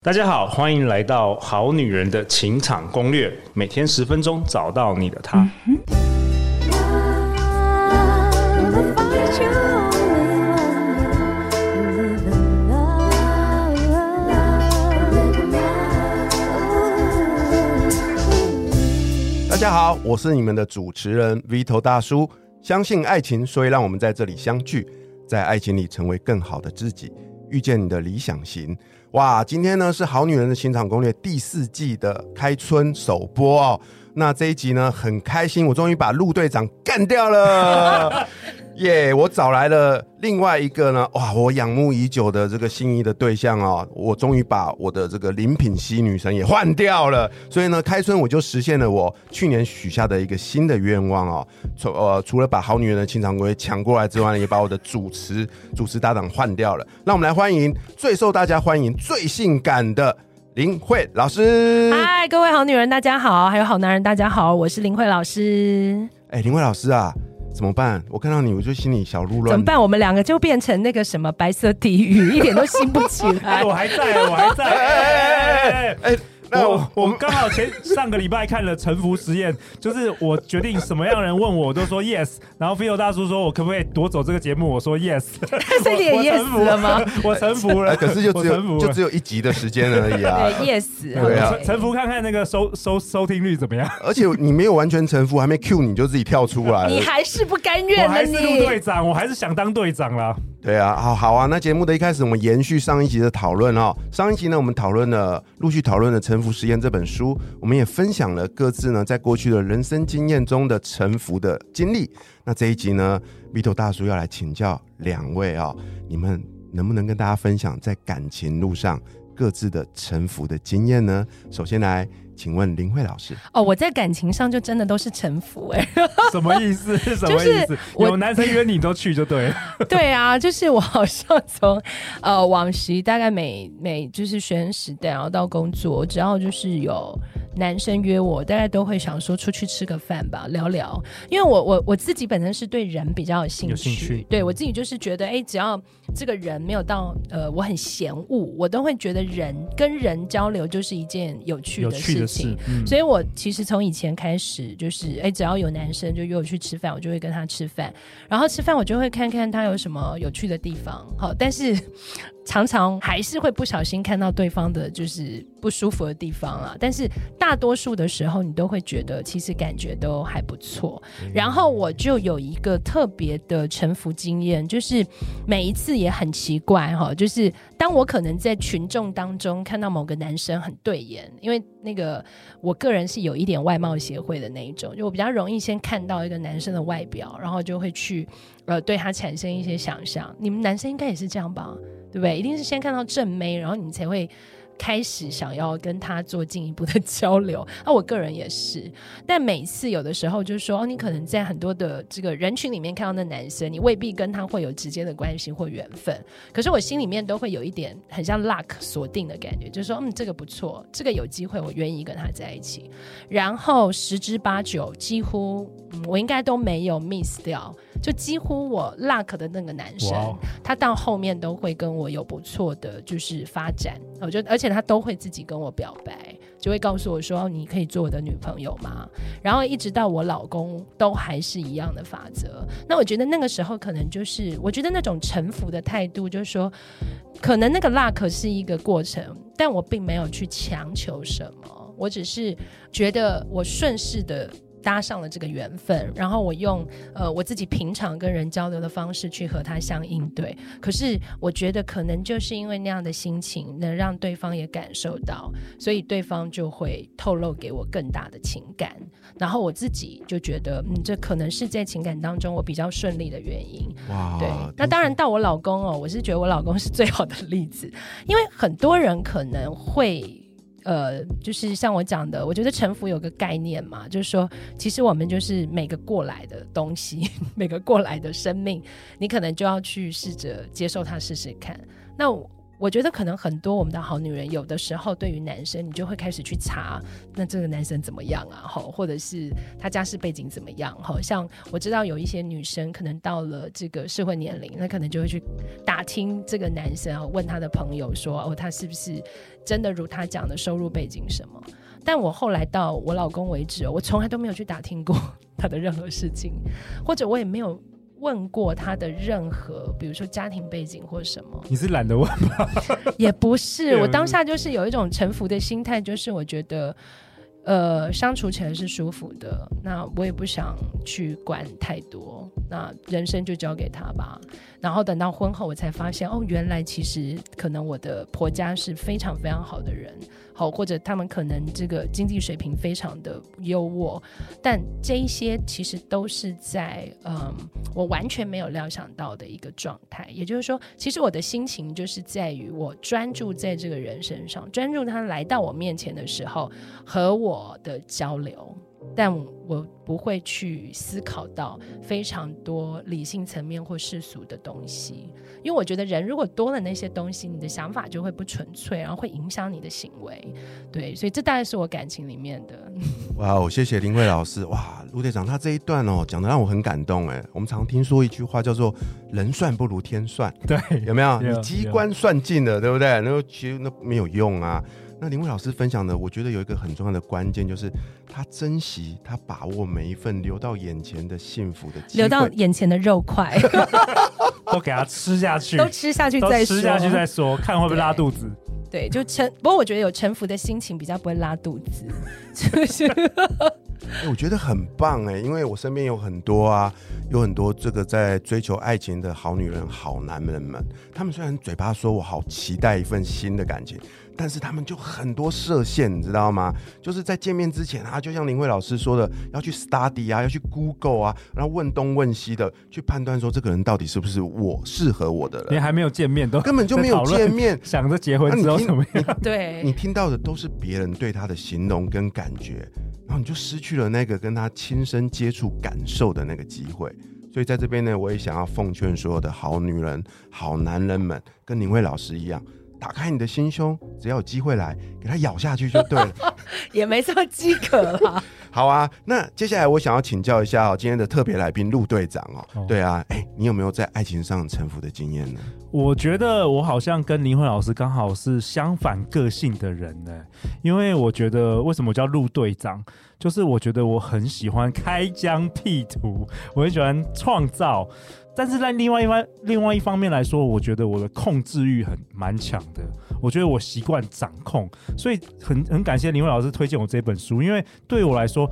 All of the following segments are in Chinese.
大家好，欢迎来到《好女人的情场攻略》，每天十分钟，找到你的他。大家好，我是你们的主持人 Vito 大叔。相信爱情，所以让我们在这里相聚，在爱情里成为更好的自己，遇见你的理想型。哇，今天呢是《好女人的情场攻略》第四季的开春首播哦。那这一集呢很开心，我终于把陆队长干掉了。耶！Yeah, 我找来了另外一个呢，哇，我仰慕已久的这个心仪的对象哦，我终于把我的这个林品熙女神也换掉了，所以呢，开春我就实现了我去年许下的一个新的愿望哦。除呃，除了把好女人的清场攻略抢过来之外呢，也把我的主持 主持搭档换掉了。那我们来欢迎最受大家欢迎、最性感的林慧老师。嗨，各位好女人，大家好，还有好男人，大家好，我是林慧老师。哎，林慧老师啊。怎么办？我看到你，我就心里小鹿乱。怎么办？我们两个就变成那个什么白色地狱，一点都兴不起来。我还在，我还在。哎哎哎哎！那我我们刚好前上个礼拜看了《臣服实验》，就是我决定什么样的人问我，我都说 yes。然后 Phil 大叔说我可不可以夺走这个节目，我说 yes。所以你也 yes 了吗？我臣服了，可是就只有就只有一集的时间而已啊。对，yes。对啊，臣服看看那个收收收听率怎么样？而且你没有完全臣服，还没 cue 你就自己跳出来了。你还是不甘愿，我还是陆队长，我还是想当队长了。对啊，好好啊。那节目的一开始，我们延续上一集的讨论哦。上一集呢，我们讨论了陆续讨论了《沉浮实验》这本书，我们也分享了各自呢在过去的人生经验中的沉浮的经历。那这一集呢米头大叔要来请教两位啊、哦，你们能不能跟大家分享在感情路上各自的沉浮的经验呢？首先来。请问林慧老师哦，我在感情上就真的都是臣服哎，什么意思？什么意思？有男生约你都去就对了。对啊，就是我好像从呃往昔大概每每就是学生时代，然后到工作，只要就是有男生约我，大概都会想说出去吃个饭吧，聊聊。因为我我我自己本身是对人比较有兴趣，兴趣对我自己就是觉得哎，只要这个人没有到呃我很嫌恶，我都会觉得人跟人交流就是一件有趣的事情。嗯、所以，我其实从以前开始，就是哎、欸，只要有男生就约我去吃饭，我就会跟他吃饭。然后吃饭，我就会看看他有什么有趣的地方。好，但是 常常还是会不小心看到对方的，就是。不舒服的地方啊，但是大多数的时候，你都会觉得其实感觉都还不错。然后我就有一个特别的沉浮经验，就是每一次也很奇怪哈，就是当我可能在群众当中看到某个男生很对眼，因为那个我个人是有一点外貌协会的那一种，就我比较容易先看到一个男生的外表，然后就会去呃对他产生一些想象。你们男生应该也是这样吧？对不对？一定是先看到正妹，然后你才会。开始想要跟他做进一步的交流，那、啊、我个人也是。但每次有的时候就是说，哦，你可能在很多的这个人群里面看到那男生，你未必跟他会有直接的关系或缘分。可是我心里面都会有一点很像 luck 锁定的感觉，就是说，嗯，这个不错，这个有机会，我愿意跟他在一起。然后十之八九，几乎、嗯、我应该都没有 miss 掉，就几乎我 luck 的那个男生.他到后面都会跟我有不错的就是发展。我觉得，而且。他都会自己跟我表白，就会告诉我说：“你可以做我的女朋友吗？”然后一直到我老公都还是一样的法则。那我觉得那个时候可能就是，我觉得那种臣服的态度，就是说，可能那个 luck 是一个过程，但我并没有去强求什么，我只是觉得我顺势的。搭上了这个缘分，然后我用呃我自己平常跟人交流的方式去和他相应对。可是我觉得可能就是因为那样的心情，能让对方也感受到，所以对方就会透露给我更大的情感。然后我自己就觉得，嗯，这可能是在情感当中我比较顺利的原因。哇，对。那当然到我老公哦，我是觉得我老公是最好的例子，因为很多人可能会。呃，就是像我讲的，我觉得臣服有个概念嘛，就是说，其实我们就是每个过来的东西，每个过来的生命，你可能就要去试着接受它试试看。那我我觉得可能很多我们的好女人，有的时候对于男生，你就会开始去查，那这个男生怎么样啊？哈，或者是他家世背景怎么样？哈，像我知道有一些女生可能到了这个适婚年龄，那可能就会去打听这个男生，问他的朋友说，哦，他是不是真的如他讲的收入背景什么？但我后来到我老公为止，我从来都没有去打听过 他的任何事情，或者我也没有。问过他的任何，比如说家庭背景或什么？你是懒得问吧？也不是，我当下就是有一种臣服的心态，就是我觉得，呃，相处起来是舒服的，那我也不想去管太多，那人生就交给他吧。然后等到婚后，我才发现，哦，原来其实可能我的婆家是非常非常好的人。好，或者他们可能这个经济水平非常的优渥，但这一些其实都是在嗯，我完全没有料想到的一个状态。也就是说，其实我的心情就是在于我专注在这个人身上，专注他来到我面前的时候和我的交流。但我不会去思考到非常多理性层面或世俗的东西，因为我觉得人如果多了那些东西，你的想法就会不纯粹，然后会影响你的行为。对，所以这大概是我感情里面的。哇哦，谢谢林慧老师。哇，陆队长他这一段哦讲的让我很感动哎。我们常听说一句话叫做“人算不如天算”，对，有没有？你机关算尽了，对不对？那其实那没有用啊。那林慧老师分享的，我觉得有一个很重要的关键，就是他珍惜、他把握每一份流到眼前的幸福的机会，流到眼前的肉块，都给他吃下去，都吃下去再说，吃下去再说，看会不会拉肚子。对，对，就臣。不过我觉得有臣服的心情比较不会拉肚子，就是。欸、我觉得很棒哎，因为我身边有很多啊，有很多这个在追求爱情的好女人、好男人们，他们虽然嘴巴说我好期待一份新的感情，但是他们就很多设限，你知道吗？就是在见面之前啊，就像林慧老师说的，要去 study 啊，要去 Google 啊，然后问东问西的，去判断说这个人到底是不是我适合我的人。你还没有见面，都根本就没有见面，想着结婚之后怎么样？对，你听到的都是别人对他的形容跟感觉。然后你就失去了那个跟他亲身接触感受的那个机会，所以在这边呢，我也想要奉劝所有的好女人、好男人们，跟林慧老师一样，打开你的心胸，只要有机会来，给他咬下去就对了，也没什么饥渴了。好啊，那接下来我想要请教一下哦，今天的特别来宾陆队长哦，哦对啊，哎，你有没有在爱情上臣服的经验呢？我觉得我好像跟林慧老师刚好是相反个性的人呢，因为我觉得为什么叫陆队长，就是我觉得我很喜欢开疆辟土，我很喜欢创造，但是在另外一方另外一方面来说，我觉得我的控制欲很蛮强的，我觉得我习惯掌控，所以很很感谢林伟老师推荐我这本书，因为对我来说。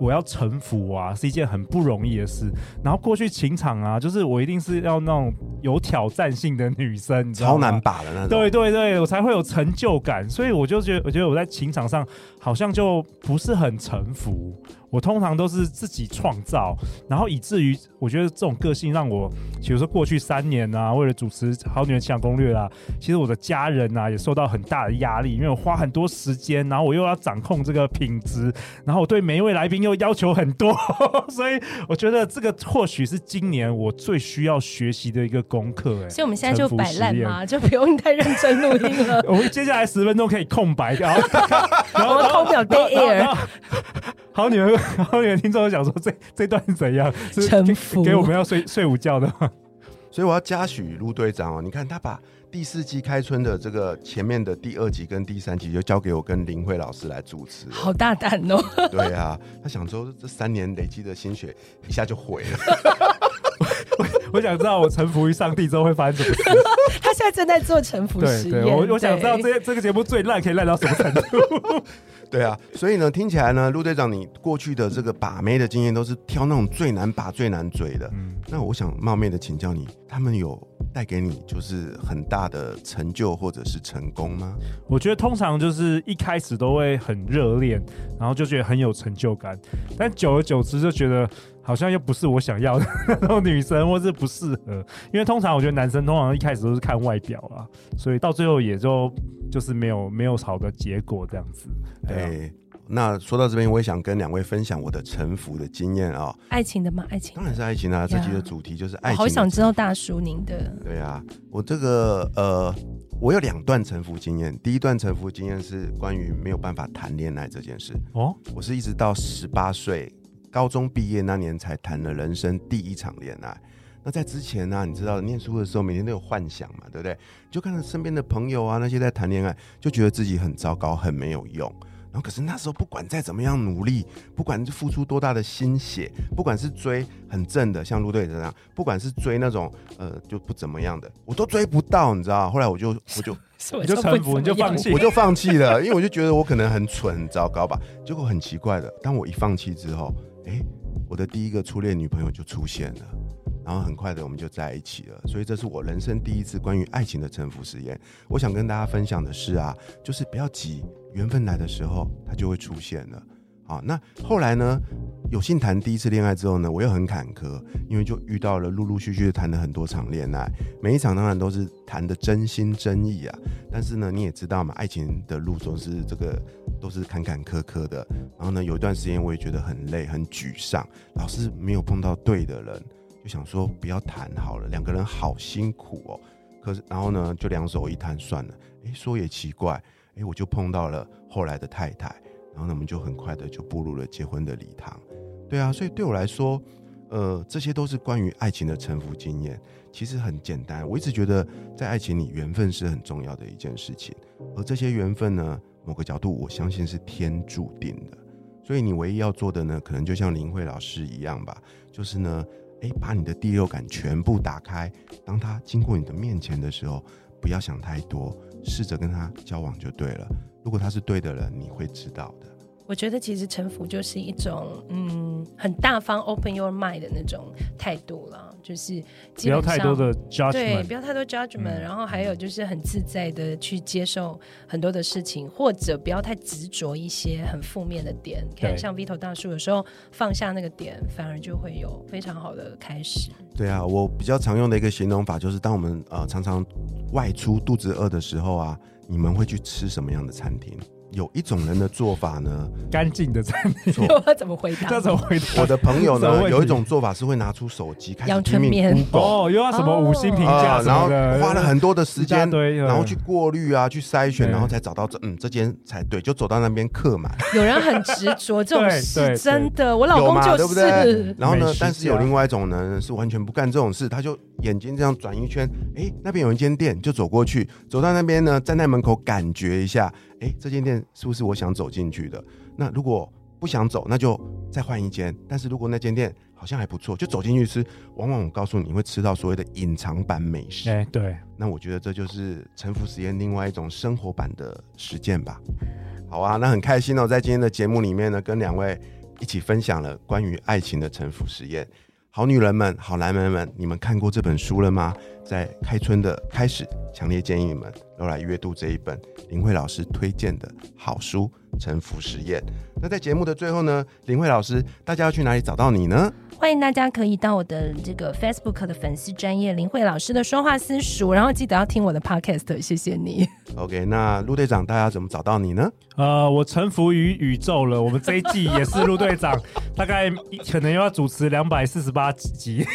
我要臣服啊，是一件很不容易的事。然后过去情场啊，就是我一定是要那种有挑战性的女生，你知道吗？超难把的那种。对对对，我才会有成就感。所以我就觉得，我觉得我在情场上好像就不是很臣服。我通常都是自己创造，然后以至于我觉得这种个性让我，比如说过去三年啊，为了主持《好女人情场攻略》啊，其实我的家人啊也受到很大的压力，因为我花很多时间，然后我又要掌控这个品质，然后我对每一位来宾又要求很多，所以我觉得这个或许是今年我最需要学习的一个功课。哎，所以我们现在就摆烂嘛，就不用太认真录音了。我们接下来十分钟可以空白，然后 然后空秒 dead air。好女人。然后有听众想说这：“这这段是怎样？臣服给我们要睡睡午觉的吗？”所以我要嘉许陆队长哦。你看他把第四季开春的这个前面的第二集跟第三集就交给我跟林慧老师来主持，好大胆哦！对啊，他想说这三年累积的心血一下就毁了。我 我想知道我臣服于上帝之后会发生什么事。他现在正在做臣服实验。对，对，我我想知道这这个节目最烂可以烂到什么程度。对啊，所以呢，听起来呢，陆队长，你过去的这个把妹的经验都是挑那种最难把、最难追的。嗯，那我想冒昧的请教你，他们有带给你就是很大的成就或者是成功吗？我觉得通常就是一开始都会很热恋，然后就觉得很有成就感，但久而久之就觉得。好像又不是我想要的那种女生，或是不适合，因为通常我觉得男生通常一开始都是看外表啊，所以到最后也就就是没有没有好的结果这样子。对，那说到这边，我也想跟两位分享我的臣服的经验啊、哦。爱情的吗？爱情当然是爱情啊！Yeah. 这期的主题就是爱情。好想知道大叔您的。对啊，我这个呃，我有两段臣服经验。第一段臣服经验是关于没有办法谈恋爱这件事。哦，我是一直到十八岁，高中毕业那年才谈了人生第一场恋爱。那在之前呢、啊，你知道念书的时候每天都有幻想嘛，对不对？就看到身边的朋友啊，那些在谈恋爱，就觉得自己很糟糕，很没有用。然后可是那时候不管再怎么样努力，不管是付出多大的心血，不管是追很正的像陆队这样，不管是追那种呃就不怎么样的，我都追不到，你知道？后来我就我就 我就臣服，你就放弃，我就放弃了，因为我就觉得我可能很蠢，很糟糕吧。结果很奇怪的，当我一放弃之后，哎，我的第一个初恋女朋友就出现了。然后很快的我们就在一起了，所以这是我人生第一次关于爱情的沉浮实验。我想跟大家分享的是啊，就是不要急，缘分来的时候它就会出现了。好，那后来呢，有幸谈第一次恋爱之后呢，我又很坎坷，因为就遇到了陆陆续续的谈了很多场恋爱，每一场当然都是谈的真心真意啊。但是呢，你也知道嘛，爱情的路总是这个都是坎坎坷坷的。然后呢，有一段时间我也觉得很累很沮丧，老是没有碰到对的人。就想说不要谈好了，两个人好辛苦哦。可是然后呢，就两手一摊算了。哎，说也奇怪，哎，我就碰到了后来的太太，然后呢，我们就很快的就步入了结婚的礼堂。对啊，所以对我来说，呃，这些都是关于爱情的沉浮经验。其实很简单，我一直觉得在爱情里，缘分是很重要的一件事情。而这些缘分呢，某个角度我相信是天注定的。所以你唯一要做的呢，可能就像林慧老师一样吧，就是呢。哎，把你的第六感全部打开。当他经过你的面前的时候，不要想太多，试着跟他交往就对了。如果他是对的人，你会知道的。我觉得其实臣服就是一种，嗯，很大方 open your mind 的那种态度了。就是不要太多的 judgment，对，不要太多 judgment，嗯，然后还有就是很自在的去接受很多的事情，或者不要太执着一些很负面的点。看像 Vito 大叔有时候放下那个点，反而就会有非常好的开始。对啊，我比较常用的一个形容法就是，当我们呃常常外出肚子饿的时候啊，你们会去吃什么样的餐厅？有一种人的做法呢，干净的餐厅。我 怎么回答？这怎么回答？我的朋友呢，有一种做法是会拿出手机开始拼命 Google 哦，又要什么五星评价、呃，然后花了很多的时间，然后去过滤啊，去筛选，然后才找到这嗯这间才对，就走到那边客满。有人很执着，这种 事真的，我老公就是，对不对？然后呢，但是有另外一种呢，是完全不干这种事，他就眼睛这样转一圈，哎，那边有一间店，就走过去，走到那边呢，站在门口感觉一下。哎，这间店是不是我想走进去的？那如果不想走，那就再换一间。但是如果那间店好像还不错，就走进去吃。往往我告诉你，你会吃到所谓的隐藏版美食。哎，对。那我觉得这就是沉浮实验另外一种生活版的实践吧。好啊，那很开心哦，在今天的节目里面呢，跟两位一起分享了关于爱情的沉浮实验。好女人们，好男人们，你们看过这本书了吗？在开春的开始，强烈建议你们都来阅读这一本林慧老师推荐的好书《臣服实验》。那在节目的最后呢，林慧老师，大家要去哪里找到你呢？欢迎大家可以到我的这个 Facebook 的粉丝专业林慧老师的说话私塾，然后记得要听我的 Podcast，谢谢你。OK，那陆队长，大家怎么找到你呢？呃，我臣服于宇宙了。我们这一季也是陆队长，大概可能又要主持两百四十八集。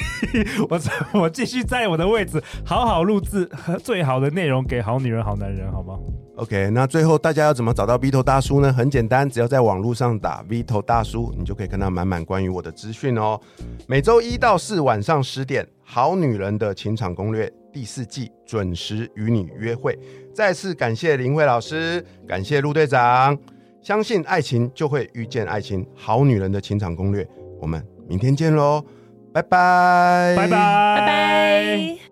我我继续在我的位置，好好录制最好的内容给好女人、好男人，好吗？OK，那最后大家要怎么找到 Vito 大叔呢？很简单，只要在网络上打 Vito 大叔，你就可以看到满满关于我的资讯哦。每周一到四晚上十点，《好女人的情场攻略》第四季准时与你约会。再次感谢林慧老师，感谢陆队长。相信爱情，就会遇见爱情。好女人的情场攻略，我们明天见喽，拜拜，拜拜，拜拜。